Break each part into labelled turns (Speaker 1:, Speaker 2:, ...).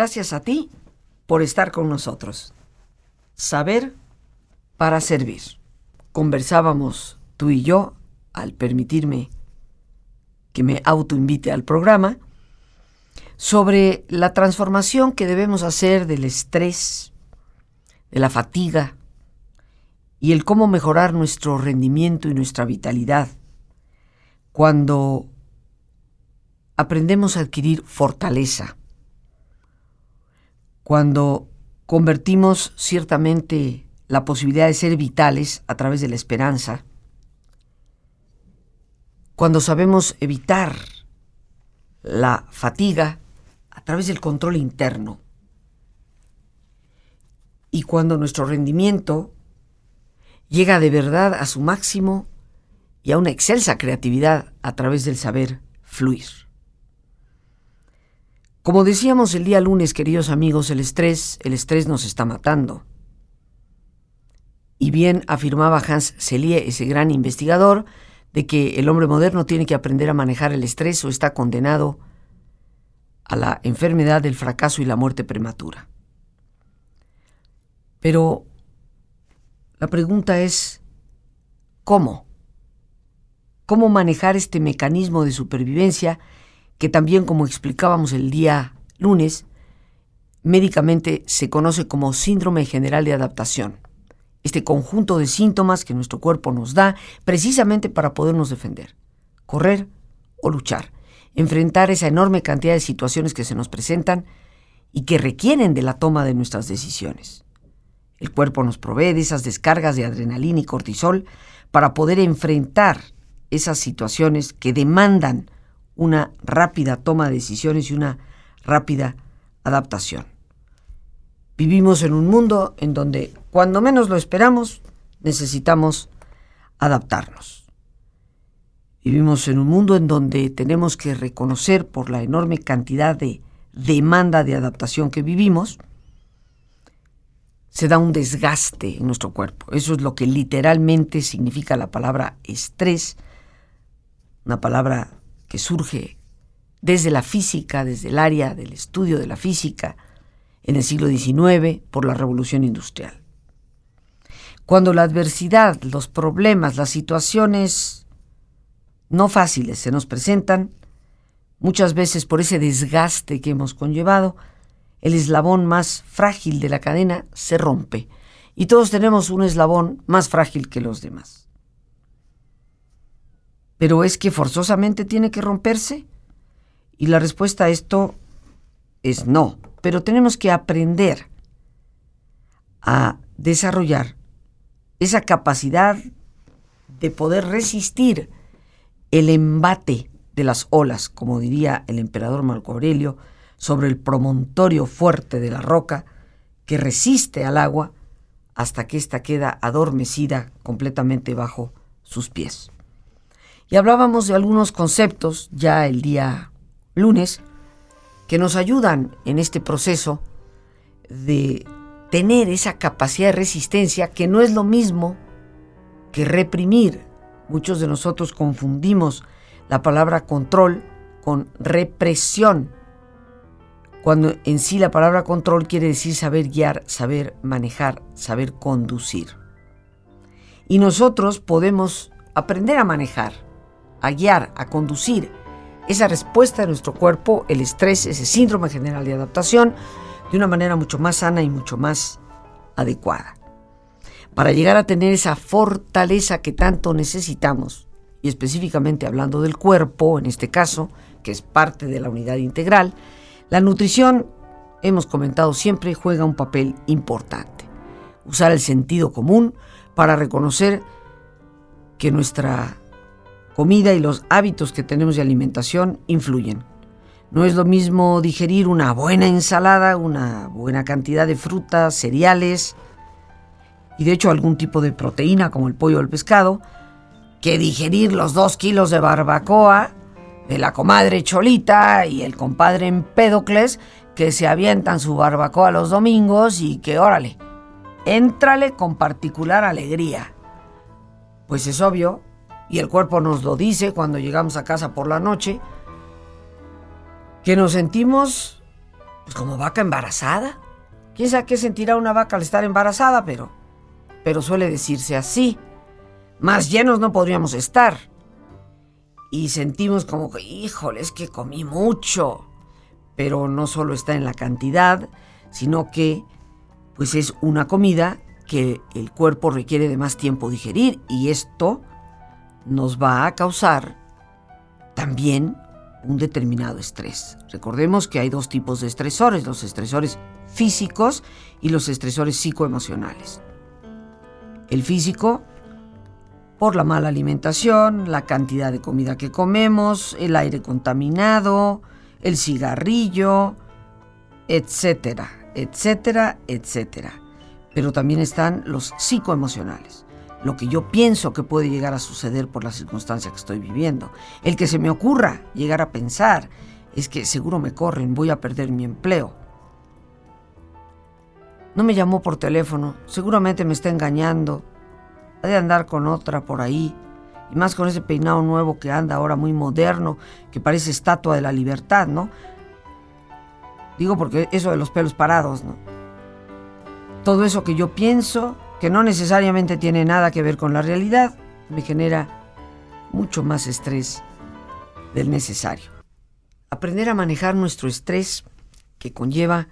Speaker 1: Gracias a ti por estar con nosotros. Saber para servir. Conversábamos tú y yo, al permitirme que me autoinvite al programa, sobre la transformación que debemos hacer del estrés, de la fatiga y el cómo mejorar nuestro rendimiento y nuestra vitalidad cuando aprendemos a adquirir fortaleza, cuando convertimos ciertamente la posibilidad de ser vitales a través de la esperanza, cuando sabemos evitar la fatiga a través del control interno y cuando nuestro rendimiento llega de verdad a su máximo y a una excelsa creatividad a través del saber fluir. Como decíamos el día lunes, queridos amigos, el estrés, el estrés nos está matando. Y bien afirmaba Hans Selye, ese gran investigador, de que el hombre moderno tiene que aprender a manejar el estrés o está condenado a la enfermedad del fracaso y la muerte prematura. Pero la pregunta es, ¿cómo? ¿Cómo manejar este mecanismo de supervivencia que también, como explicábamos el día lunes, médicamente se conoce como síndrome general de adaptación. Este conjunto de síntomas que nuestro cuerpo nos da precisamente para podernos defender, correr o luchar, enfrentar esa enorme cantidad de situaciones que se nos presentan y que requieren de la toma de nuestras decisiones. El cuerpo nos provee de esas descargas de adrenalina y cortisol para poder enfrentar esas situaciones que demandan una rápida toma de decisiones y una rápida adaptación. Vivimos en un mundo en donde cuando menos lo esperamos necesitamos adaptarnos. Vivimos en un mundo en donde tenemos que reconocer por la enorme cantidad de demanda de adaptación que vivimos, se da un desgaste en nuestro cuerpo. Eso es lo que literalmente significa la palabra estrés, una palabra que surge desde la física, desde el área del estudio de la física, en el siglo XIX por la revolución industrial. Cuando la adversidad, los problemas, las situaciones no fáciles se nos presentan, muchas veces por ese desgaste que hemos conllevado, el eslabón más frágil de la cadena se rompe y todos tenemos un eslabón más frágil que los demás. Pero es que forzosamente tiene que romperse? Y la respuesta a esto es no, pero tenemos que aprender a desarrollar esa capacidad de poder resistir el embate de las olas, como diría el emperador Marco Aurelio, sobre el promontorio fuerte de la roca que resiste al agua hasta que ésta queda adormecida completamente bajo sus pies. Y hablábamos de algunos conceptos ya el día lunes que nos ayudan en este proceso de tener esa capacidad de resistencia que no es lo mismo que reprimir. Muchos de nosotros confundimos la palabra control con represión, cuando en sí la palabra control quiere decir saber guiar, saber manejar, saber conducir. Y nosotros podemos aprender a manejar a guiar, a conducir esa respuesta de nuestro cuerpo, el estrés, ese síndrome general de adaptación, de una manera mucho más sana y mucho más adecuada. Para llegar a tener esa fortaleza que tanto necesitamos, y específicamente hablando del cuerpo, en este caso, que es parte de la unidad integral, la nutrición, hemos comentado siempre, juega un papel importante. Usar el sentido común para reconocer que nuestra comida y los hábitos que tenemos de alimentación influyen. No es lo mismo digerir una buena ensalada, una buena cantidad de frutas, cereales y de hecho algún tipo de proteína como el pollo o el pescado, que digerir los dos kilos de barbacoa de la comadre Cholita y el compadre Empédocles que se avientan su barbacoa los domingos y que, órale, éntrale con particular alegría. Pues es obvio y el cuerpo nos lo dice cuando llegamos a casa por la noche, que nos sentimos pues como vaca embarazada. ¿Quién sabe qué sentirá una vaca al estar embarazada? Pero, pero suele decirse así. Más llenos no podríamos estar. Y sentimos como que, híjole, es que comí mucho. Pero no solo está en la cantidad, sino que pues es una comida que el cuerpo requiere de más tiempo digerir y esto nos va a causar también un determinado estrés. Recordemos que hay dos tipos de estresores, los estresores físicos y los estresores psicoemocionales. El físico, por la mala alimentación, la cantidad de comida que comemos, el aire contaminado, el cigarrillo, etcétera, etcétera, etcétera. Pero también están los psicoemocionales lo que yo pienso que puede llegar a suceder por la circunstancia que estoy viviendo. El que se me ocurra llegar a pensar es que seguro me corren, voy a perder mi empleo. No me llamó por teléfono, seguramente me está engañando. Ha de andar con otra por ahí. Y más con ese peinado nuevo que anda ahora muy moderno, que parece estatua de la libertad, ¿no? Digo porque eso de los pelos parados, ¿no? Todo eso que yo pienso que no necesariamente tiene nada que ver con la realidad, me genera mucho más estrés del necesario. Aprender a manejar nuestro estrés que conlleva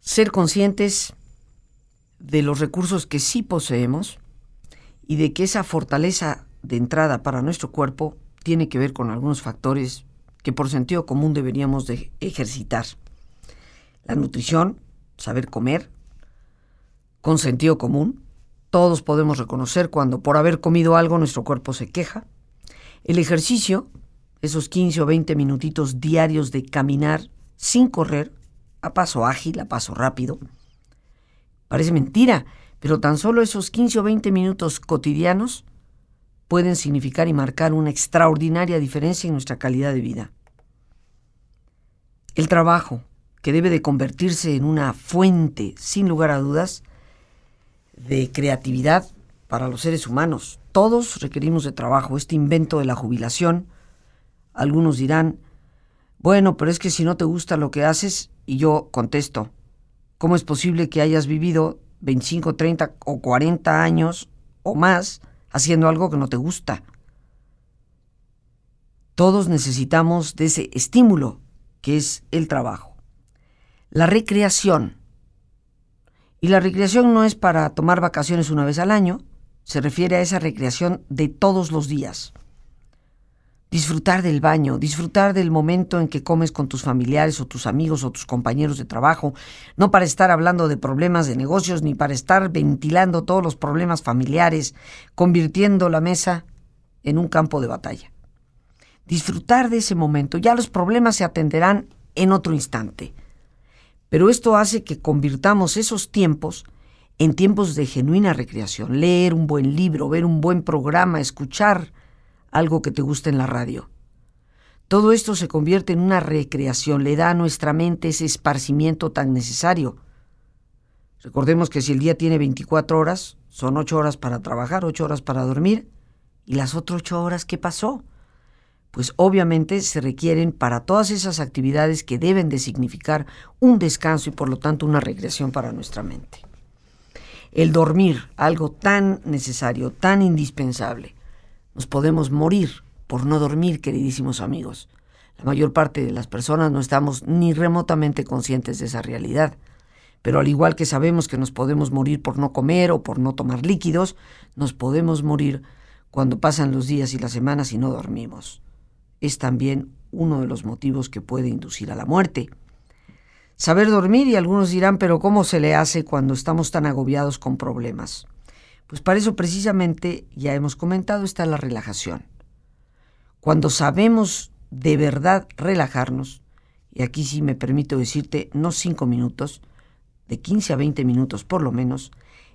Speaker 1: ser conscientes de los recursos que sí poseemos y de que esa fortaleza de entrada para nuestro cuerpo tiene que ver con algunos factores que por sentido común deberíamos de ejercitar. La nutrición, saber comer, con sentido común. Todos podemos reconocer cuando por haber comido algo nuestro cuerpo se queja. El ejercicio, esos 15 o 20 minutitos diarios de caminar sin correr, a paso ágil, a paso rápido. Parece mentira, pero tan solo esos 15 o 20 minutos cotidianos pueden significar y marcar una extraordinaria diferencia en nuestra calidad de vida. El trabajo, que debe de convertirse en una fuente, sin lugar a dudas, de creatividad para los seres humanos. Todos requerimos de trabajo. Este invento de la jubilación, algunos dirán, bueno, pero es que si no te gusta lo que haces, y yo contesto, ¿cómo es posible que hayas vivido 25, 30 o 40 años o más haciendo algo que no te gusta? Todos necesitamos de ese estímulo que es el trabajo. La recreación y la recreación no es para tomar vacaciones una vez al año, se refiere a esa recreación de todos los días. Disfrutar del baño, disfrutar del momento en que comes con tus familiares o tus amigos o tus compañeros de trabajo, no para estar hablando de problemas de negocios ni para estar ventilando todos los problemas familiares, convirtiendo la mesa en un campo de batalla. Disfrutar de ese momento, ya los problemas se atenderán en otro instante. Pero esto hace que convirtamos esos tiempos en tiempos de genuina recreación. Leer un buen libro, ver un buen programa, escuchar algo que te guste en la radio. Todo esto se convierte en una recreación, le da a nuestra mente ese esparcimiento tan necesario. Recordemos que si el día tiene 24 horas, son 8 horas para trabajar, 8 horas para dormir, ¿y las otras 8 horas qué pasó? Pues obviamente se requieren para todas esas actividades que deben de significar un descanso y por lo tanto una regresión para nuestra mente. El dormir, algo tan necesario, tan indispensable. Nos podemos morir por no dormir, queridísimos amigos. La mayor parte de las personas no estamos ni remotamente conscientes de esa realidad. Pero al igual que sabemos que nos podemos morir por no comer o por no tomar líquidos, nos podemos morir cuando pasan los días y las semanas y no dormimos es también uno de los motivos que puede inducir a la muerte. Saber dormir y algunos dirán, pero ¿cómo se le hace cuando estamos tan agobiados con problemas? Pues para eso precisamente, ya hemos comentado, está la relajación. Cuando sabemos de verdad relajarnos, y aquí sí me permito decirte, no cinco minutos, de 15 a 20 minutos por lo menos,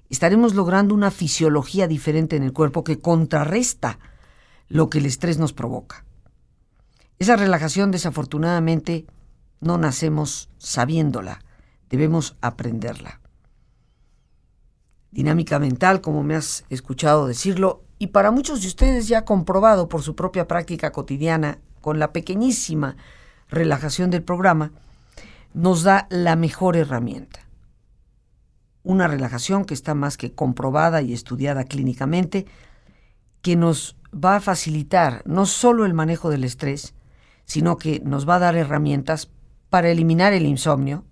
Speaker 1: estaremos logrando una fisiología diferente en el cuerpo que contrarresta lo que el estrés nos provoca. Esa relajación desafortunadamente no nacemos sabiéndola, debemos aprenderla. Dinámica mental, como me has escuchado decirlo, y para muchos de ustedes ya comprobado por su propia práctica cotidiana con la pequeñísima relajación del programa, nos da la mejor herramienta. Una relajación que está más que comprobada y estudiada clínicamente, que nos va a facilitar no solo el manejo del estrés, sino que nos va a dar herramientas para eliminar el insomnio,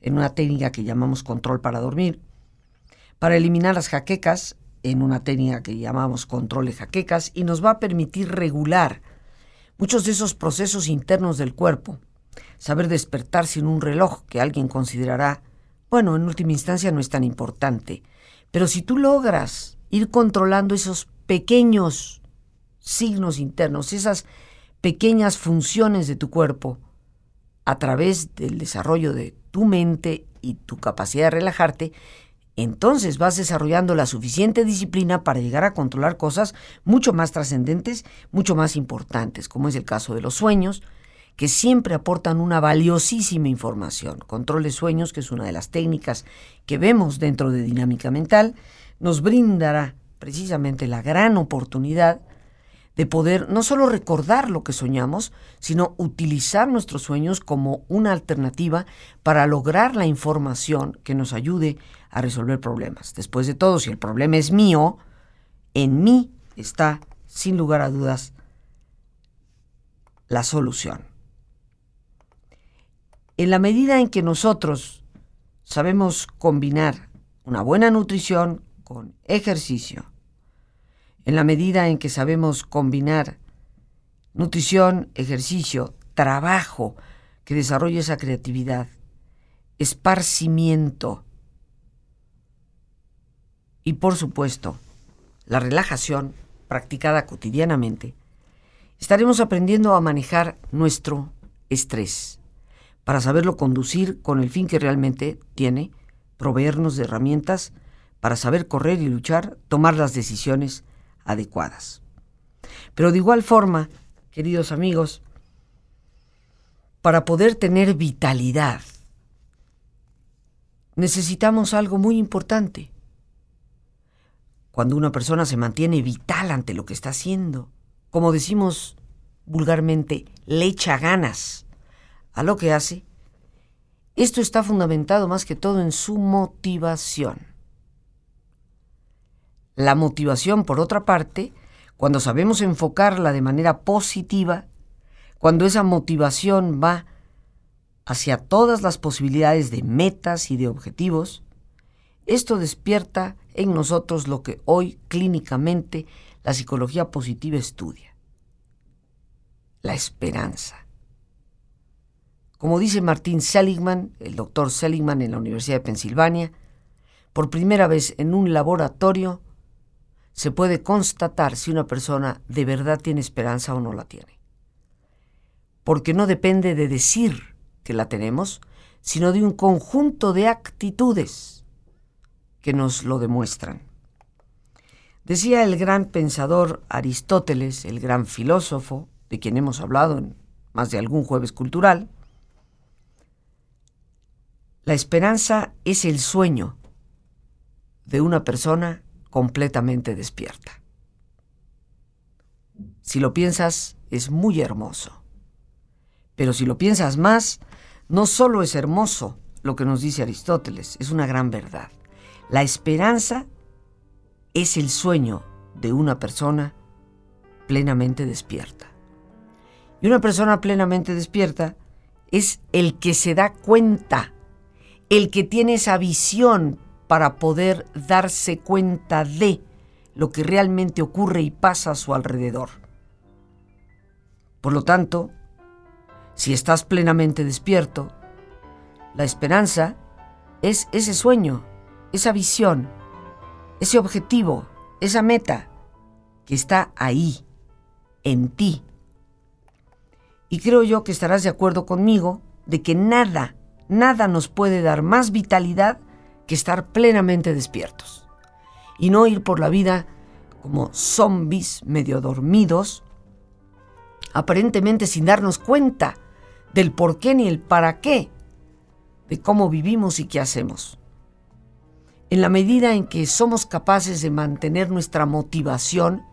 Speaker 1: en una técnica que llamamos control para dormir, para eliminar las jaquecas, en una técnica que llamamos control de jaquecas, y nos va a permitir regular muchos de esos procesos internos del cuerpo, saber despertar sin un reloj que alguien considerará, bueno, en última instancia no es tan importante, pero si tú logras ir controlando esos pequeños signos internos, esas pequeñas funciones de tu cuerpo, a través del desarrollo de tu mente y tu capacidad de relajarte, entonces vas desarrollando la suficiente disciplina para llegar a controlar cosas mucho más trascendentes, mucho más importantes, como es el caso de los sueños, que siempre aportan una valiosísima información. Control de sueños, que es una de las técnicas que vemos dentro de dinámica mental, nos brindará precisamente la gran oportunidad de poder no solo recordar lo que soñamos, sino utilizar nuestros sueños como una alternativa para lograr la información que nos ayude a resolver problemas. Después de todo, si el problema es mío, en mí está, sin lugar a dudas, la solución. En la medida en que nosotros sabemos combinar una buena nutrición con ejercicio, en la medida en que sabemos combinar nutrición, ejercicio, trabajo que desarrolle esa creatividad, esparcimiento y por supuesto la relajación practicada cotidianamente, estaremos aprendiendo a manejar nuestro estrés para saberlo conducir con el fin que realmente tiene, proveernos de herramientas para saber correr y luchar, tomar las decisiones adecuadas. Pero de igual forma, queridos amigos, para poder tener vitalidad, necesitamos algo muy importante. Cuando una persona se mantiene vital ante lo que está haciendo, como decimos vulgarmente, le echa ganas a lo que hace, esto está fundamentado más que todo en su motivación. La motivación, por otra parte, cuando sabemos enfocarla de manera positiva, cuando esa motivación va hacia todas las posibilidades de metas y de objetivos, esto despierta en nosotros lo que hoy clínicamente la psicología positiva estudia, la esperanza. Como dice Martín Seligman, el doctor Seligman en la Universidad de Pensilvania, por primera vez en un laboratorio se puede constatar si una persona de verdad tiene esperanza o no la tiene. Porque no depende de decir que la tenemos, sino de un conjunto de actitudes que nos lo demuestran. Decía el gran pensador Aristóteles, el gran filósofo, de quien hemos hablado en más de algún jueves cultural, la esperanza es el sueño de una persona completamente despierta. Si lo piensas, es muy hermoso. Pero si lo piensas más, no solo es hermoso lo que nos dice Aristóteles, es una gran verdad. La esperanza es el sueño de una persona plenamente despierta. Y una persona plenamente despierta es el que se da cuenta, el que tiene esa visión para poder darse cuenta de lo que realmente ocurre y pasa a su alrededor. Por lo tanto, si estás plenamente despierto, la esperanza es ese sueño, esa visión, ese objetivo, esa meta que está ahí, en ti. Y creo yo que estarás de acuerdo conmigo de que nada, nada nos puede dar más vitalidad que estar plenamente despiertos y no ir por la vida como zombies medio dormidos, aparentemente sin darnos cuenta del por qué ni el para qué de cómo vivimos y qué hacemos. En la medida en que somos capaces de mantener nuestra motivación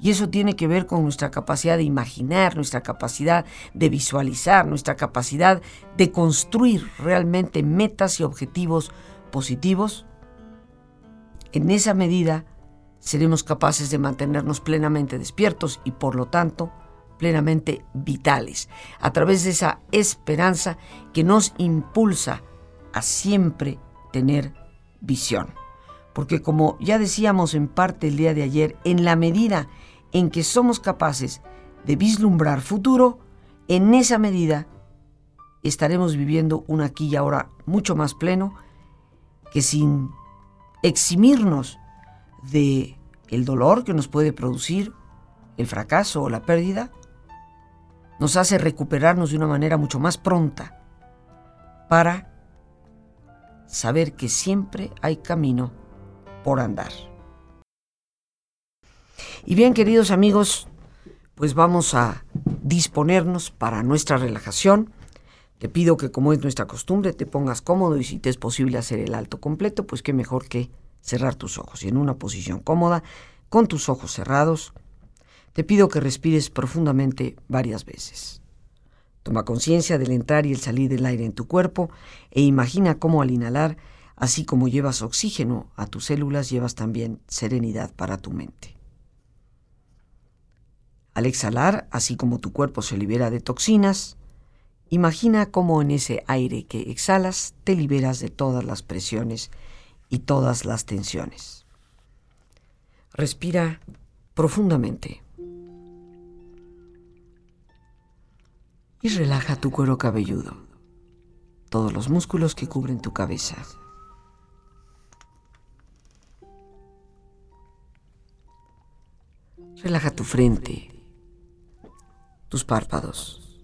Speaker 1: Y eso tiene que ver con nuestra capacidad de imaginar, nuestra capacidad de visualizar, nuestra capacidad de construir realmente metas y objetivos positivos. En esa medida seremos capaces de mantenernos plenamente despiertos y por lo tanto plenamente vitales, a través de esa esperanza que nos impulsa a siempre tener visión. Porque como ya decíamos en parte el día de ayer, en la medida en que somos capaces de vislumbrar futuro, en esa medida estaremos viviendo un aquí y ahora mucho más pleno que sin eximirnos de el dolor que nos puede producir el fracaso o la pérdida, nos hace recuperarnos de una manera mucho más pronta para saber que siempre hay camino por andar. Y bien, queridos amigos, pues vamos a disponernos para nuestra relajación. Te pido que como es nuestra costumbre te pongas cómodo y si te es posible hacer el alto completo, pues qué mejor que cerrar tus ojos y en una posición cómoda, con tus ojos cerrados, te pido que respires profundamente varias veces. Toma conciencia del entrar y el salir del aire en tu cuerpo e imagina cómo al inhalar, así como llevas oxígeno a tus células, llevas también serenidad para tu mente. Al exhalar, así como tu cuerpo se libera de toxinas, imagina cómo en ese aire que exhalas te liberas de todas las presiones y todas las tensiones. Respira profundamente y relaja tu cuero cabelludo, todos los músculos que cubren tu cabeza. Relaja tu frente, tus párpados,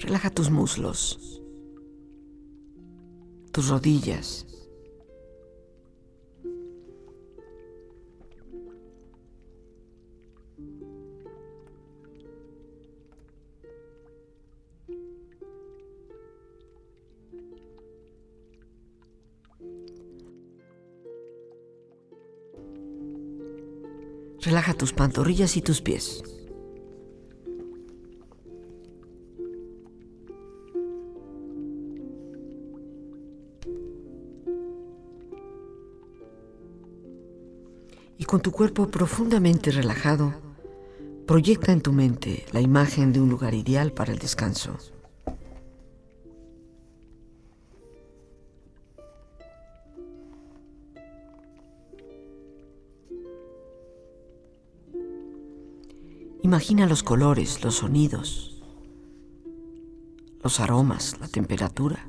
Speaker 1: Relaja tus muslos, tus rodillas. Relaja tus pantorrillas y tus pies. Con tu cuerpo profundamente relajado, proyecta en tu mente la imagen de un lugar ideal para el descanso. Imagina los colores, los sonidos, los aromas, la temperatura.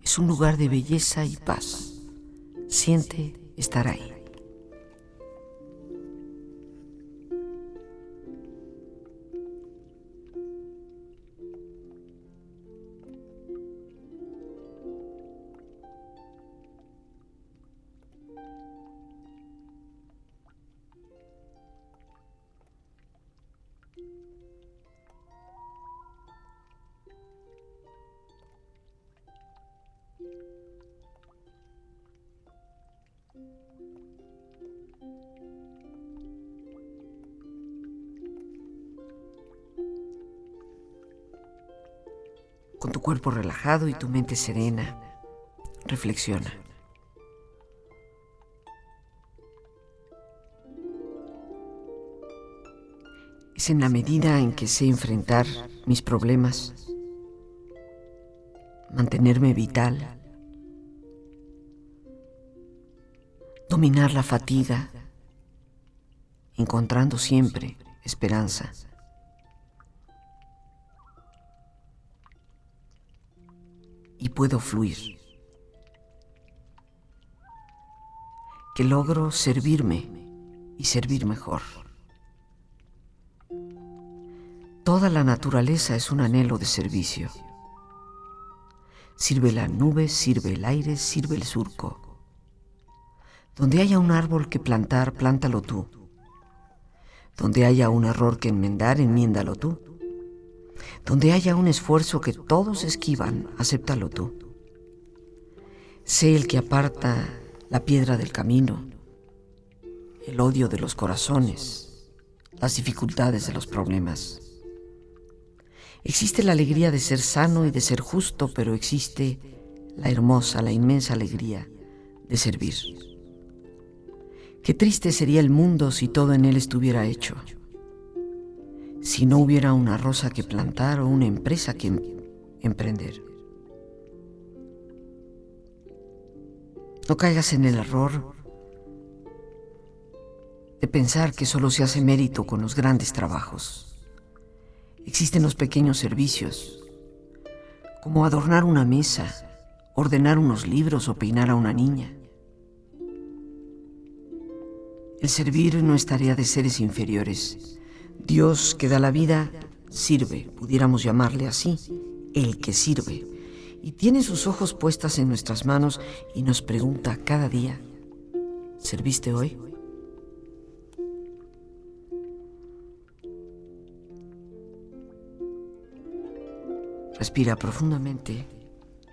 Speaker 1: Es un lugar de belleza y paz. Siente estar ahí. Y tu mente serena, reflexiona. Es en la medida en que sé enfrentar mis problemas, mantenerme vital, dominar la fatiga, encontrando siempre esperanza. Puedo fluir. Que logro servirme y servir mejor. Toda la naturaleza es un anhelo de servicio. Sirve la nube, sirve el aire, sirve el surco. Donde haya un árbol que plantar, plántalo tú. Donde haya un error que enmendar, enmiéndalo tú. Donde haya un esfuerzo que todos esquivan, acéptalo tú. Sé el que aparta la piedra del camino, el odio de los corazones, las dificultades de los problemas. Existe la alegría de ser sano y de ser justo, pero existe la hermosa, la inmensa alegría de servir. Qué triste sería el mundo si todo en él estuviera hecho. Si no hubiera una rosa que plantar o una empresa que em-, emprender. No caigas en el error de pensar que solo se hace mérito con los grandes trabajos. Existen los pequeños servicios, como adornar una mesa, ordenar unos libros o peinar a una niña. El servir no es tarea de seres inferiores. Dios que da la vida sirve, pudiéramos llamarle así, el que sirve. Y tiene sus ojos puestas en nuestras manos y nos pregunta cada día, ¿serviste hoy? Respira profundamente,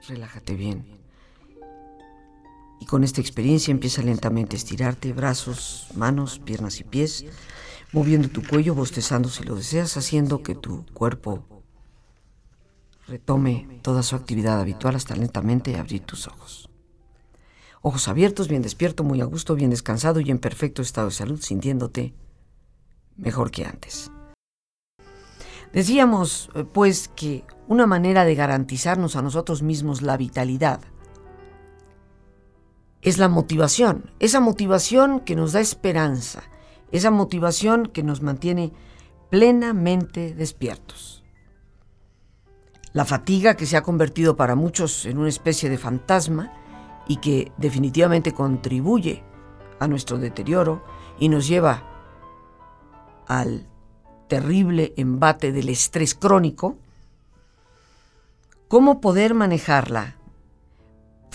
Speaker 1: relájate bien. Y con esta experiencia empieza lentamente a estirarte brazos, manos, piernas y pies, moviendo tu cuello, bostezando si lo deseas, haciendo que tu cuerpo retome toda su actividad habitual hasta lentamente abrir tus ojos. Ojos abiertos, bien despierto, muy a gusto, bien descansado y en perfecto estado de salud, sintiéndote mejor que antes. Decíamos, eh, pues, que una manera de garantizarnos a nosotros mismos la vitalidad es la motivación, esa motivación que nos da esperanza, esa motivación que nos mantiene plenamente despiertos. La fatiga que se ha convertido para muchos en una especie de fantasma y que definitivamente contribuye a nuestro deterioro y nos lleva al terrible embate del estrés crónico, ¿cómo poder manejarla?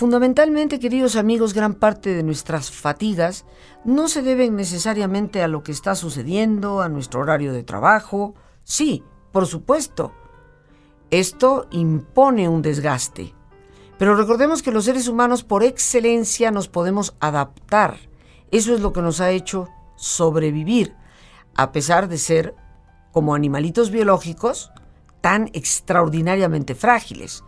Speaker 1: Fundamentalmente, queridos amigos, gran parte de nuestras fatigas no se deben necesariamente a lo que está sucediendo, a nuestro horario de trabajo. Sí, por supuesto. Esto impone un desgaste. Pero recordemos que los seres humanos por excelencia nos podemos adaptar. Eso es lo que nos ha hecho sobrevivir, a pesar de ser como animalitos biológicos tan extraordinariamente frágiles.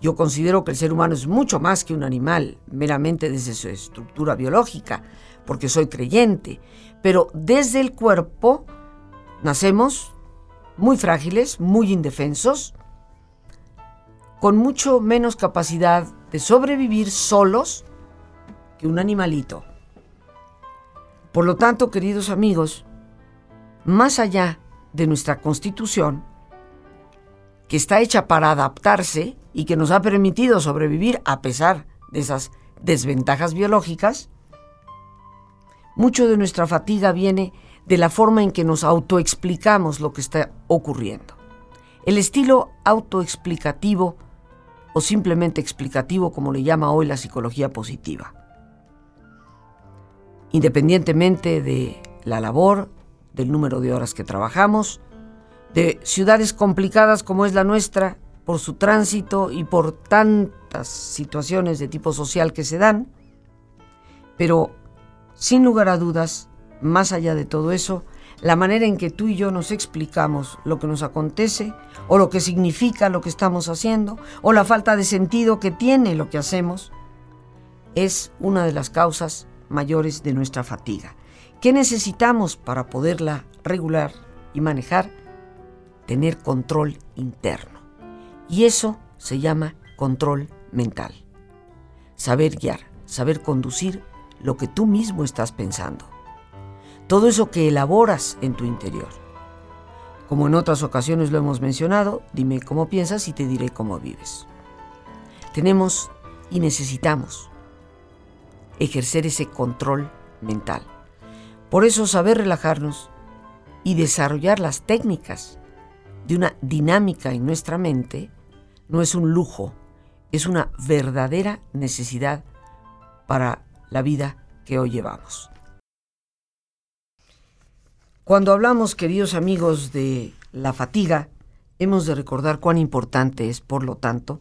Speaker 1: Yo considero que el ser humano es mucho más que un animal, meramente desde su estructura biológica, porque soy creyente, pero desde el cuerpo nacemos muy frágiles, muy indefensos, con mucho menos capacidad de sobrevivir solos que un animalito. Por lo tanto, queridos amigos, más allá de nuestra constitución, que está hecha para adaptarse y que nos ha permitido sobrevivir a pesar de esas desventajas biológicas, mucho de nuestra fatiga viene de la forma en que nos autoexplicamos lo que está ocurriendo. El estilo autoexplicativo o simplemente explicativo, como le llama hoy la psicología positiva. Independientemente de la labor, del número de horas que trabajamos, de ciudades complicadas como es la nuestra, por su tránsito y por tantas situaciones de tipo social que se dan, pero sin lugar a dudas, más allá de todo eso, la manera en que tú y yo nos explicamos lo que nos acontece, o lo que significa lo que estamos haciendo, o la falta de sentido que tiene lo que hacemos, es una de las causas mayores de nuestra fatiga. ¿Qué necesitamos para poderla regular y manejar? Tener control interno. Y eso se llama control mental. Saber guiar, saber conducir lo que tú mismo estás pensando todo eso que elaboras en tu interior. Como en otras ocasiones lo hemos mencionado, dime cómo piensas y te diré cómo vives. Tenemos y necesitamos ejercer ese control mental. Por eso saber relajarnos y desarrollar las técnicas de una dinámica en nuestra mente no es un lujo, es una verdadera necesidad para la vida que hoy llevamos. Cuando hablamos, queridos amigos, de la fatiga, hemos de recordar cuán importante es, por lo tanto,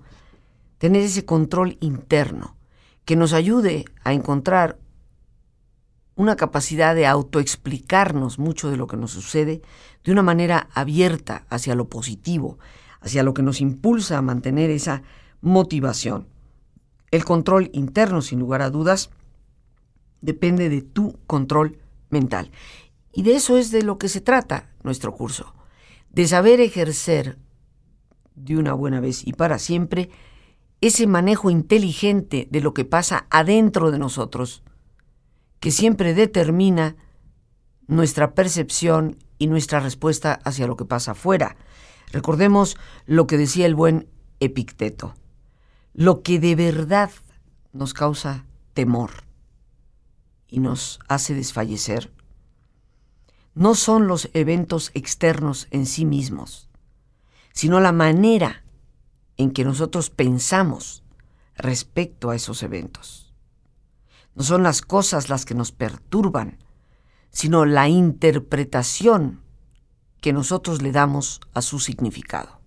Speaker 1: tener ese control interno que nos ayude a encontrar una capacidad de autoexplicarnos mucho de lo que nos sucede de una manera abierta hacia lo positivo, hacia lo que nos impulsa a mantener esa motivación. El control interno, sin lugar a dudas, depende de tu control mental. Y de eso es de lo que se trata nuestro curso, de saber ejercer de una buena vez y para siempre ese manejo inteligente de lo que pasa adentro de nosotros, que siempre determina nuestra percepción y nuestra respuesta hacia lo que pasa afuera. Recordemos lo que decía el buen Epicteto. Lo que de verdad nos causa temor y nos hace desfallecer no son los eventos externos en sí mismos, sino la manera en que nosotros pensamos respecto a esos eventos. No son las cosas las que nos perturban, sino la interpretación que nosotros le damos a su significado.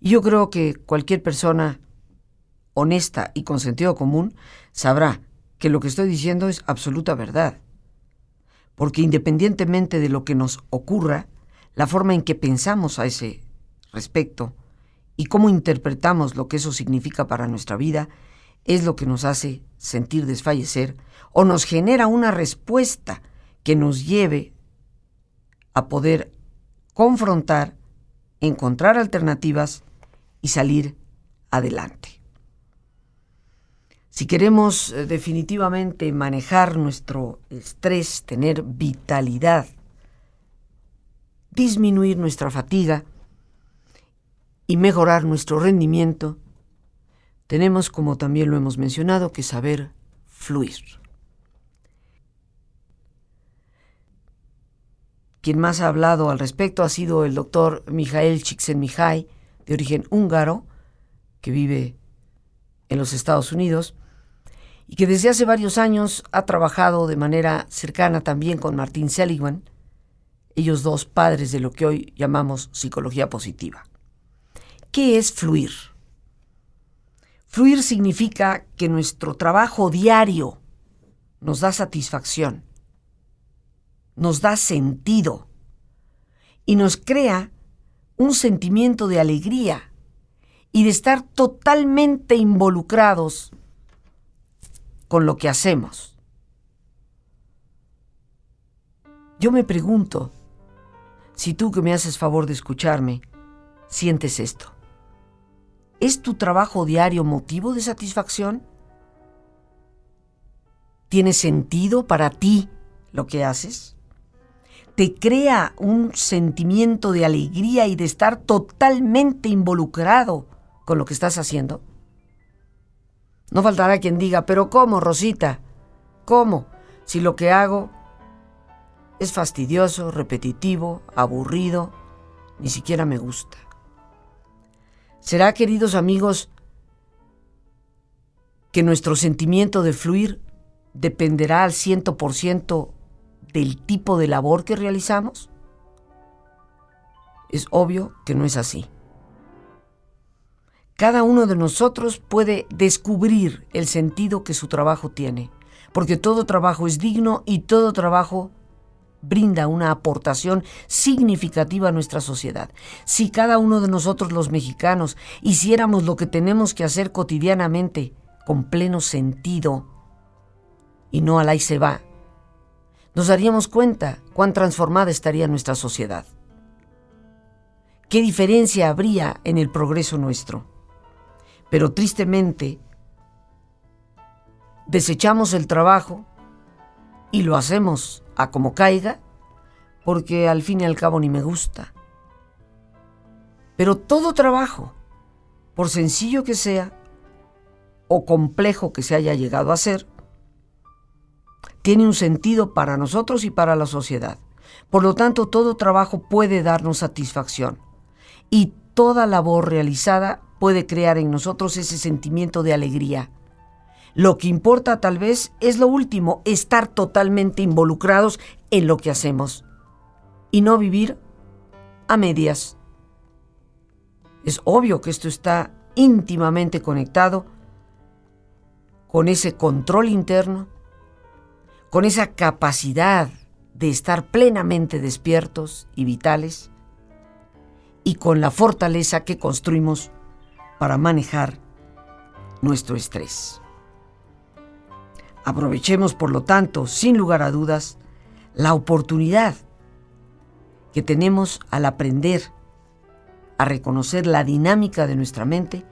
Speaker 1: Y yo creo que cualquier persona honesta y con sentido común sabrá que lo que estoy diciendo es absoluta verdad porque independientemente de lo que nos ocurra, la forma en que pensamos a ese respecto y cómo interpretamos lo que eso significa para nuestra vida es lo que nos hace sentir desfallecer o nos genera una respuesta que nos lleve a poder confrontar, encontrar alternativas y salir adelante. Si queremos eh, definitivamente manejar nuestro estrés, tener vitalidad, disminuir nuestra fatiga y mejorar nuestro rendimiento, tenemos, como también lo hemos mencionado, que saber fluir. Quien más ha hablado al respecto ha sido el doctor Mijael Csikszentmihalyi, de origen húngaro, que vive en los Estados Unidos, y que desde hace varios años ha trabajado de manera cercana también con Martín Seligman, ellos dos padres de lo que hoy llamamos psicología positiva. ¿Qué es fluir? Fluir significa que nuestro trabajo diario nos da satisfacción, nos da sentido y nos crea un sentimiento de alegría y de estar totalmente involucrados con lo que hacemos. Yo me pregunto, si tú que me haces favor de escucharme, sientes esto. ¿Es tu trabajo diario motivo de satisfacción? ¿Tiene sentido para ti lo que haces? ¿Te crea un sentimiento de alegría y de estar totalmente involucrado con lo que estás haciendo? No faltará quien diga, pero ¿cómo, Rosita? ¿Cómo? Si lo que hago es fastidioso, repetitivo, aburrido, ni siquiera me gusta. ¿Será, queridos amigos, que nuestro sentimiento de fluir dependerá al ciento por ciento del tipo de labor que realizamos? Es obvio que no es así. Cada uno de nosotros puede descubrir el sentido que su trabajo tiene, porque todo trabajo es digno y todo trabajo brinda una aportación significativa a nuestra sociedad. Si cada uno de nosotros los mexicanos hiciéramos lo que tenemos que hacer cotidianamente con pleno sentido y no al ahí se va, nos daríamos cuenta cuán transformada estaría nuestra sociedad. ¿Qué diferencia habría en el progreso nuestro? Pero tristemente, desechamos el trabajo y lo hacemos a como caiga, porque al fin y al cabo ni me gusta. Pero todo trabajo, por sencillo que sea, o complejo que se haya llegado a ser, tiene un sentido para nosotros y para la sociedad. Por lo tanto, todo trabajo puede darnos satisfacción y toda labor realizada puede crear en nosotros ese sentimiento de alegría lo que importa tal vez es lo último, estar totalmente involucrados en lo que hacemos y no vivir a medias. Es obvio que esto está íntimamente conectado con ese control interno, con esa capacidad de estar plenamente despiertos y vitales y con la fortaleza que construimos para manejar nuestro estrés. Aprovechemos, por lo tanto, sin lugar a dudas, la oportunidad que tenemos al aprender a reconocer la dinámica de nuestra mente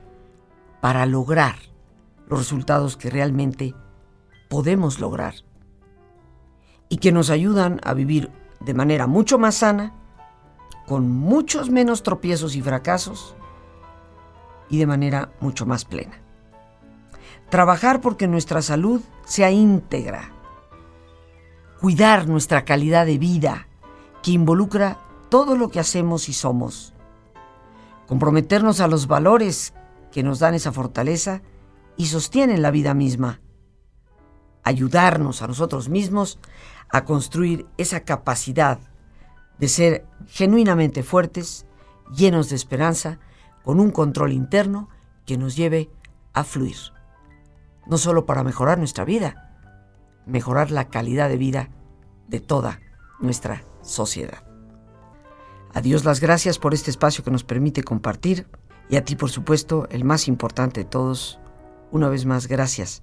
Speaker 1: para lograr los resultados que realmente podemos lograr y que nos ayudan a vivir de manera mucho más sana, con muchos menos tropiezos y fracasos y de manera mucho más plena. Trabajar porque nuestra salud sea íntegra. Cuidar nuestra calidad de vida, que involucra todo lo que hacemos y somos. Comprometernos a los valores que nos dan esa fortaleza y sostienen la vida misma. Ayudarnos a nosotros mismos a construir esa capacidad de ser genuinamente fuertes, llenos de esperanza, con un control interno que nos lleve a fluir no solo para mejorar nuestra vida, mejorar la calidad de vida de toda nuestra sociedad. A Dios las gracias por este espacio que nos permite compartir y a ti, por supuesto, el más importante de todos, una vez más gracias